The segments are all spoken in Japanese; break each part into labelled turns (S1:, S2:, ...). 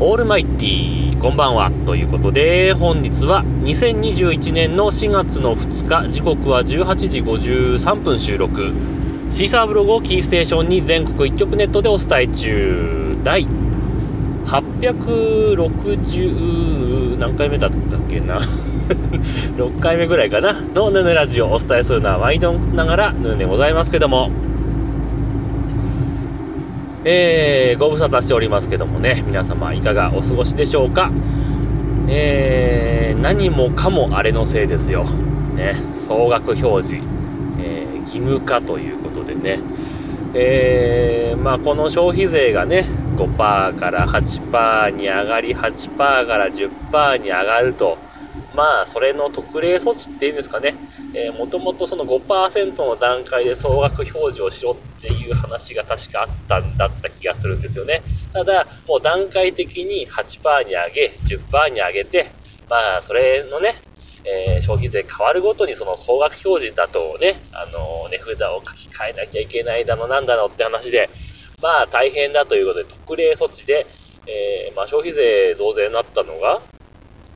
S1: オールマイティーこんばんはということで本日は2021年の4月の2日時刻は18時53分収録。シーサーブログをキーステーションに全国1局ネットでお伝え中。第860何回目だったっけな？6回目ぐらいかな？のヌヌラジオをお伝えするのは毎度ながらヌーでございますけども。えー、ご無沙汰しておりますけどもね、皆様いかがお過ごしでしょうか？えー、何もかもあれのせいですよ。ね、総額表示、えー、義務化ということでね、えー、まあこの消費税がね、5%から8%に上がり、8%から10%に上がると、まあそれの特例措置っていうんですかね、えー、もともとその5%の段階で総額表示をしろっていう話が確かあったんだった気がするんですよね。ただ、もう段階的に8%に上げ、10%に上げて、まあ、それのね、えー、消費税変わるごとにその総額表示だとね、あの値札を書き換えなきゃいけないだのなんだのって話で、まあ大変だということで特例措置で、えー、まあ、消費税増税になったのが、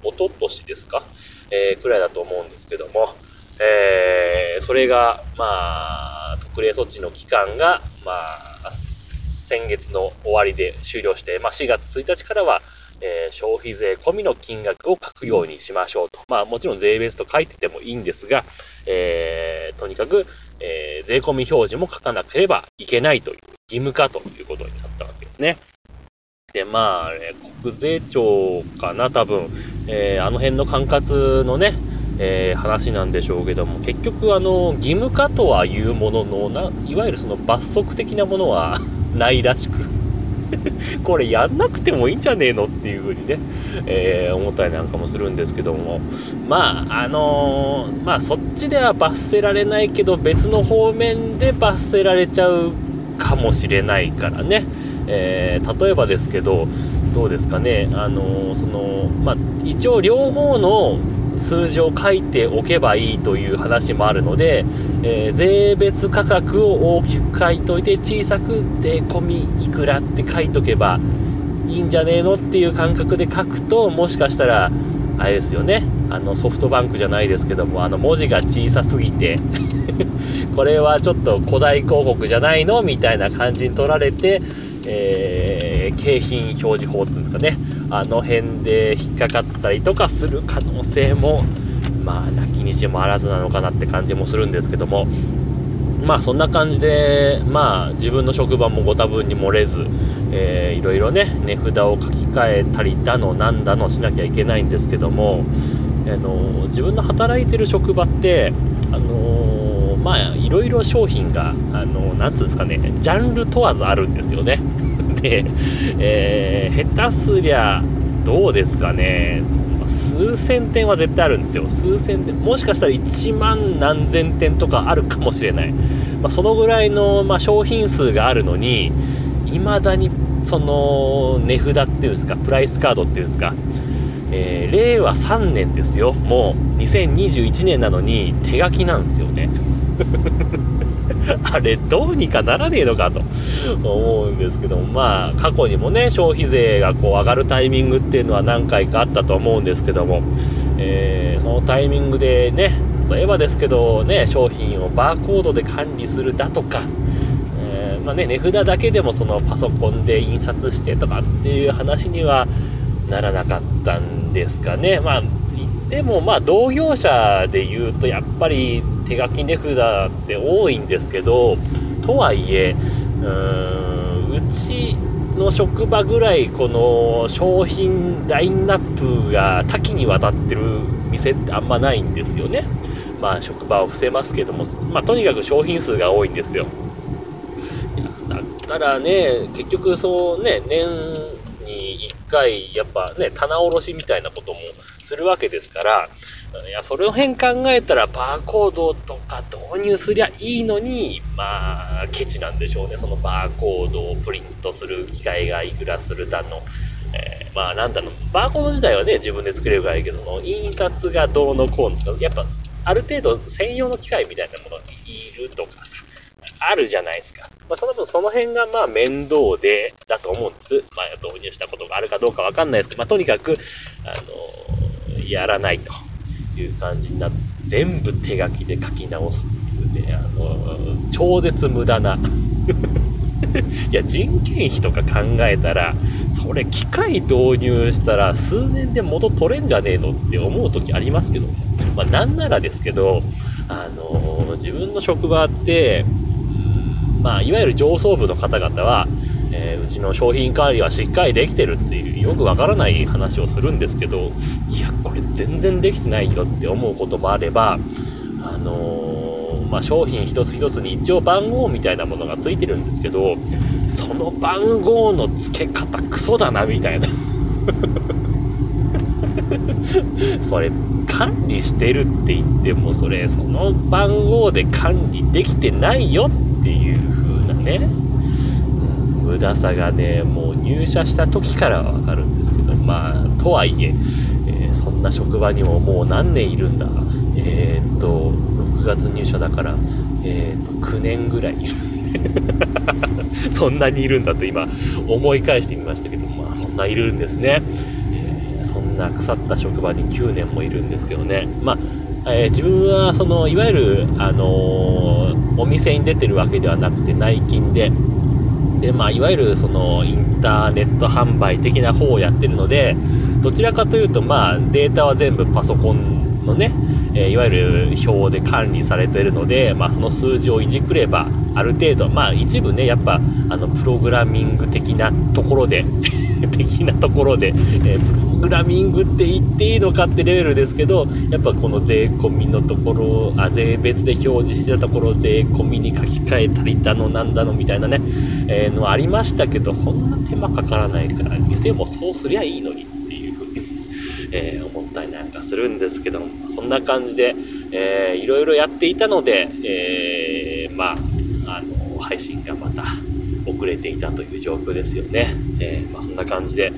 S1: 一昨年ですか、えー、くらいだと思うんですけども、えー、それが、まあ、特例措置の期間が、まあ、先月の終わりで終了して、まあ、4月1日からは、えー、消費税込みの金額を書くようにしましょうと。まあ、もちろん税別と書いててもいいんですが、えー、とにかく、えー、税込み表示も書かなければいけないという義務化ということになったわけですね。で、まあ、ね、国税庁かな、多分、えー、あの辺の管轄のね、えー、話なんでしょうけども結局あの義務化とはいうもののないわゆるその罰則的なものは ないらしく これやんなくてもいいんじゃねえのっていうふうにね、えー、思ったりなんかもするんですけども。まああのー、まあそっちでは罰せられないけど別の方面で罰せられちゃうかもしれないからね、えー、例えばですけどどうですかね。あのそのまあ一応両方の数字を書いておけばいいという話もあるので、えー、税別価格を大きく書いといて小さく税込みいくらって書いとけばいいんじゃねえのっていう感覚で書くともしかしたらあれですよね。あのソフトバンクじゃないですけどもあの文字が小さすぎて。これはちょっと古代広告じゃないの？みたいな感じに取られて、えー、景品表示法っていうんですかね。あの辺で引っかかったりとかする可能性もまあなきにしもあらずなのかなって感じもするんですけどもまあそんな感じでまあ自分の職場もご多分に漏れず、えー、いろいろね値札を書き換えたりだのなんだのしなきゃいけないんですけども、あの自分の働いてる職場ってあのまあいろいろ商品があのなんつうんですかねジャンル問わずあるんですよね。で、えー、下手すりゃどうですかね。数千点は絶対あるんですよ。数千点もしかしたら1万何千点とかあるかもしれない、まあ、そのぐらいの、まあ、商品数があるのに未だにその値札っていうんですかプライスカードっていうんですか、えー、令和3年ですよ。もう2021年なのに手書きなんですよね。あれどうにかならねえのかと思うんですけどもまあ過去にもね消費税がこう上がるタイミングっていうのは何回かあったと思うんですけども、えー、そのタイミングでね例えばですけどね商品をバーコードで管理するだとか、えー、まあね、値札だけでもそのパソコンで印刷してとかっていう話にはならなかったんですかね。まあ言ってもまあ同業者で言うとやっぱり手書き値札って多いんですけどとはいえうーんうちの職場ぐらいこの商品ラインナップが多岐にわたってる店ってあんまないんですよね。まあ職場を伏せますけども、まあ、とにかく商品数が多いんですよ。だったらね結局そうね年に1回やっぱね棚卸しみたいなこともするわけですからいや、その辺考えたら、バーコードとか導入すりゃいいのに、まあ、ケチなんでしょうね。そのバーコードをプリントする機械がいくらするだの。えー、まあ、なんだの、バーコード自体はね、自分で作れるからいいけど、その印刷がどうのこうのとか、やっぱ、ある程度専用の機械みたいなものがいるとかさ、あるじゃないですか。まあ、その分その辺がまあ面倒で、だと思うんです。まあ、導入したことがあるかどうかわかんないですけど、まあ、とにかく、あのやらないという感じになって、全部手書きで書き直すっていうね、あの超絶無駄な。いや、人件費とか考えたら、それ機械導入したら数年で元取れんじゃねえのって思う時ありますけど、まあなんならですけど、あの、自分の職場って、まあいわゆる上層部の方々は、えー、うちの商品管理はしっかりできてるっていうよくわからない話をするんですけど、いや、これ全然できてないよって思うこともあれば、あのーまあ、商品一つ一つに一応番号みたいなものがついてるんですけどその番号の付け方クソだなみたいな。それ管理してるって言ってもそれその番号で管理できてないよっていう風なね。無駄さがねもう入社した時からわかるんですけどまあとはいええー、そんな職場にももう何年いるんだ。えー、っと6月入社だから、えーと、9年ぐらい。い るそんなにいるんだと今思い返してみましたけどまあそんないるんですね、え、そんな腐った職場に9年もいるんですけどね。まあ、えー、自分はそのいわゆる、あのー、お店に出てるわけではなくて内勤でで、まあ、いわゆるそのインターネット販売的な方をやってるのでどちらかというと、まあ、データは全部パソコンのねえー、いわゆる表で管理されているので、まあ、その数字をいじくればある程度、まあ、一部ねやっぱあのプログラミング的なところで的なところで、えー、プログラミングって言っていいのかってレベルですけどやっぱこの税込みのところあ税別で表示してたところ税込みに書き換えたりだのなんだのみたいなね、えー、のありましたけどそんな手間かからないから店もそうすりゃいいのにっていうふうにえー、思ったりなんかするんですけど、そんな感じで、えー、いろいろやっていたので、えー、まあ、あの、配信がまた遅れていたという状況ですよね。えー、まあ、そんな感じで、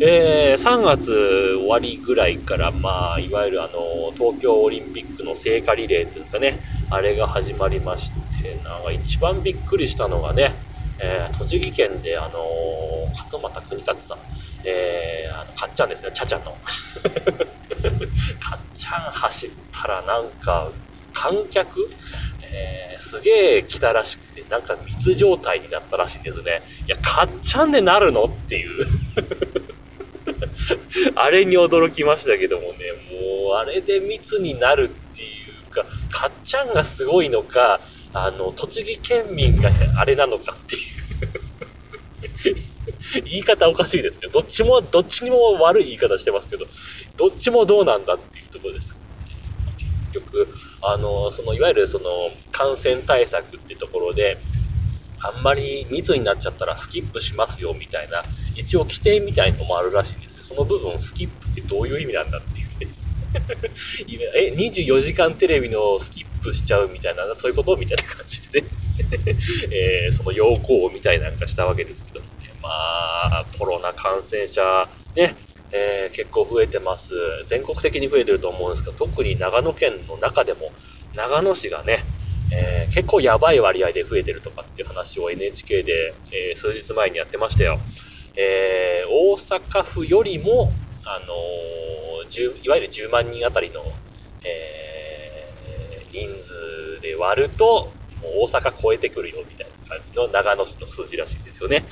S1: えー、3月終わりぐらいから、まあ、いわゆるあの、東京オリンピックの聖火リレーっていうんですかね、あれが始まりまして、なんか一番びっくりしたのがね、えー、栃木県であの勝俣国勝さん、えー、あのかっちゃんですね、ちゃちゃんの。かっちゃん走ったらなんか、観客、えー、すげえ来たらしくて、なんか密状態になったらしいんですね。いや、かっちゃんでなるのっていう あれに驚きましたけどもね、もうあれで密になるっていうか、かっちゃんがすごいのか、あの、栃木県民があれなのかっていう 言い方おかしいですね。どっちも、どっちにも悪い言い方してますけど、どっちもどうなんだっていうところです。結局、あの、その、いわゆるその、感染対策ってところで、あんまり密になっちゃったらスキップしますよみたいな、一応規定みたいのもあるらしいんですよ。その部分、スキップってどういう意味なんだっていうね。え、24時間テレビのスキップしちゃうみたいな、そういうことみたいな感じでね、えー、その要項みたいなんかしたわけですけど、ねまあ、コロナ感染者、ね、えー、結構増えてます。全国的に増えてると思うんですけど、特に長野県の中でも、長野市がね、えー、結構やばい割合で増えてるとかっていう話を NHK で、えー、数日前にやってましたよ。えー、大阪府よりも、あのいわゆる10万人あたりの、え人数で割ると、もう大阪超えてくるよみたいな感じの長野市の数字らしいんですよね。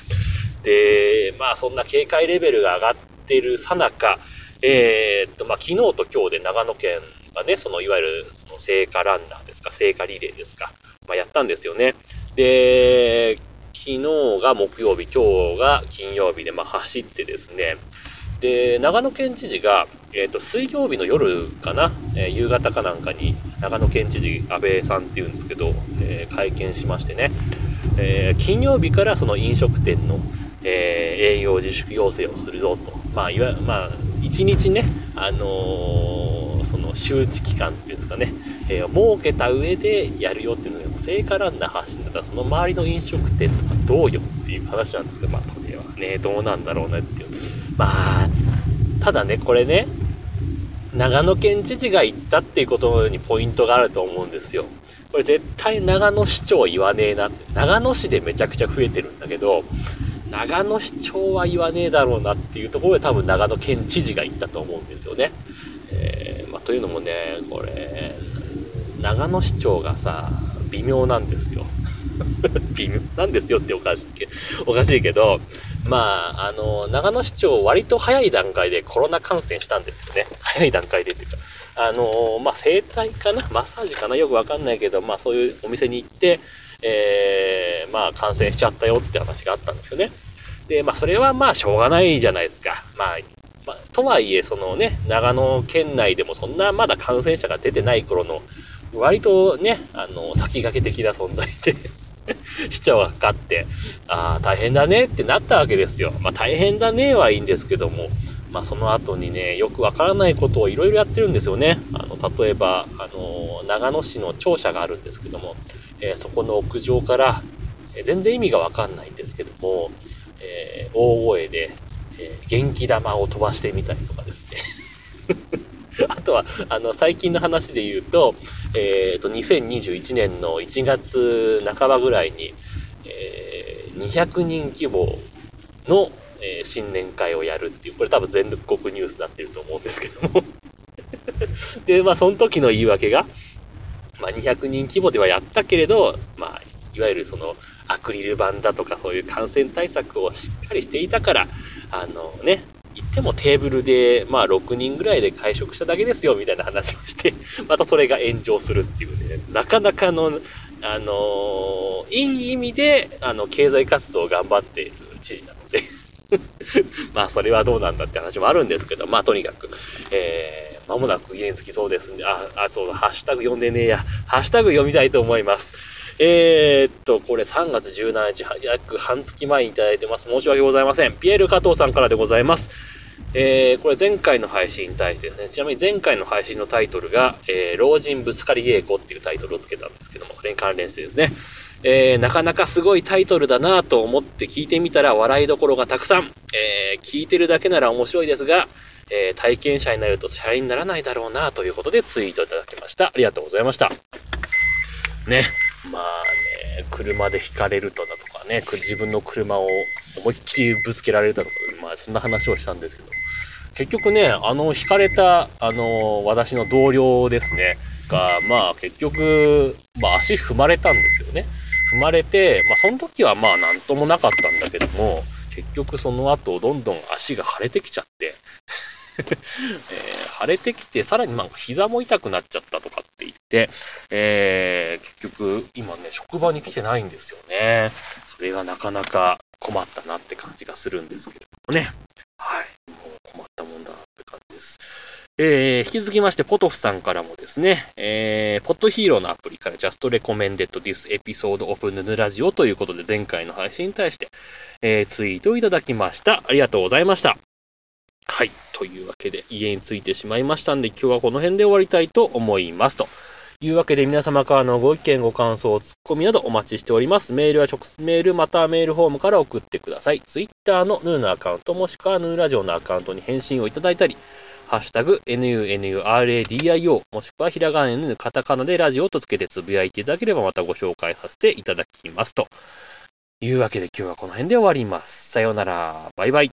S1: で、まあそんな警戒レベルが上がってているさなか、えー、っと、まあ昨日と今日で長野県がね、そのいわゆるその聖火ランナーですか、聖火リレーですか、まあやったんですよね。で、昨日が木曜日、今日が金曜日で、まあ走ってですね、で、長野県知事が、えっ、と、水曜日の夜かな、えー、夕方かなんかに、長野県知事、安倍さんっていうんですけど、えー、会見しましてね、え金曜日からその飲食店の、えー、営業自粛要請をするぞと。まあ、いわまあ、1日ね、あのー、その周知期間っていうんですかね、えー、設けた上でやるよっていうのが、聖火ランナー発信だったら、その周りの飲食店とかどうよっていう話なんですけど、まあ、それはね、どうなんだろうねっていう。まあ、ただね、これね、長野県知事が言ったっていうことにポイントがあると思うんですよ。これ絶対長野市長言わねえなって。長野市でめちゃくちゃ増えてるんだけど、長野市長は言わねえだろうなっていうところで多分長野県知事が言ったと思うんですよね。えー、まあ、というのもね、これ、長野市長がさ、微妙なんですよ。微妙なんですよっておかしいけおかしいけど、まあ、あの、長野市長割と早い段階でコロナ感染したんですよね。早い段階でっていうか。あの、まあ、整体かな？マッサージかな？よくわかんないけど、まあ、そういうお店に行って、えー、まあ、感染しちゃったよって話があったんですよね。で、まあ、それはまあ、しょうがないじゃないですか。まあ、まあ、とはいえ、そのね、長野県内でもそんなまだ感染者が出てない頃の、割とね、あの、先駆け的な存在で 市長がかかって、ああ、大変だねってなったわけですよ。まあ、大変だねはいいんですけども、まあ、その後にね、よくわからないことをいろいろやってるんですよね。あの、例えば、あの、長野市の庁舎があるんですけども、えー、そこの屋上から、えー、全然意味がわかんないんですけども、えー、大声で、え元気玉を飛ばしてみたりとかですね。あとは、あの、最近の話で言うと、えっ、と、2021年の1月半ばぐらいに、えー、200人規模の、え、新年会をやるっていう、これ多分全国ニュースになってると思うんですけども で、まあ、その時の言い訳が、まあ、200人規模ではやったけれど、まあ、いわゆるその、アクリル板だとかそういう感染対策をしっかりしていたから、あのね、行ってもテーブルで、まあ、6人ぐらいで会食しただけですよ、みたいな話をして、またそれが炎上するっていうね、なかなかの、あのー、いい意味で、あの、経済活動を頑張っている知事なので。まあ、それはどうなんだって話もあるんですけど、まあ、とにかく、えー、間もなく家に着きそうですんで、あ、あ、そうだ、ハッシュタグ読んでねえや、ハッシュタグ読みたいと思います。えー、っと、これ3月17日、約半月前にいただいてます。申し訳ございません。ピエール加藤さんからでございます。えー、これ前回の配信に対してですね、ちなみに前回の配信のタイトルが、えー、老人ぶつかり稽古っていうタイトルをつけたんですけども、それに関連してですね、えー、なかなかすごいタイトルだなと思って聞いてみたら笑いどころがたくさん、えー、聞いてるだけなら面白いですが、えー、体験者になるとシャレにならないだろうなということでツイートいただきました。ありがとうございました。ね。まあね、車で引かれるとだとかね、自分の車を思いっきりぶつけられるだとか、まあそんな話をしたんですけど、結局ね、あの引かれた、あの、私の同僚ですね、が、まあ結局、まあ足踏まれたんですよね。踏まれて、まあその時はまあなんともなかったんだけども、結局その後どんどん足が腫れてきちゃってえー、腫れてきて、さらにまあ膝も痛くなっちゃったとかって言って、えー、結局今ね、職場に来てないんですよね。それがなかなか困ったなって感じがするんですけどもね。はい。もう困ったもんだなって感じです。えー、引き続きまして、ポトフさんからもですね、えー、ポッドヒーローのアプリから Just Recommended This Episode of ヌヌラジオということで前回の配信に対して、えー、ツイートをいただきました。ありがとうございました。はい。というわけで、家に着いてしまいましたんで、今日はこの辺で終わりたいと思います。というわけで、皆様からのご意見、ご感想、ツッコミなどお待ちしております。メールは直接メール、またメールフォームから送ってください。Twitter のヌーのアカウント、もしくはヌーラジオのアカウントに返信をいただいたり、ハッシュタグ、NUNURADIO、もしくはひらがな N、カタカナでラジオとつけてつぶやいていただければまたご紹介させていただきます。というわけで今日はこの辺で終わります。さようなら。バイバイ。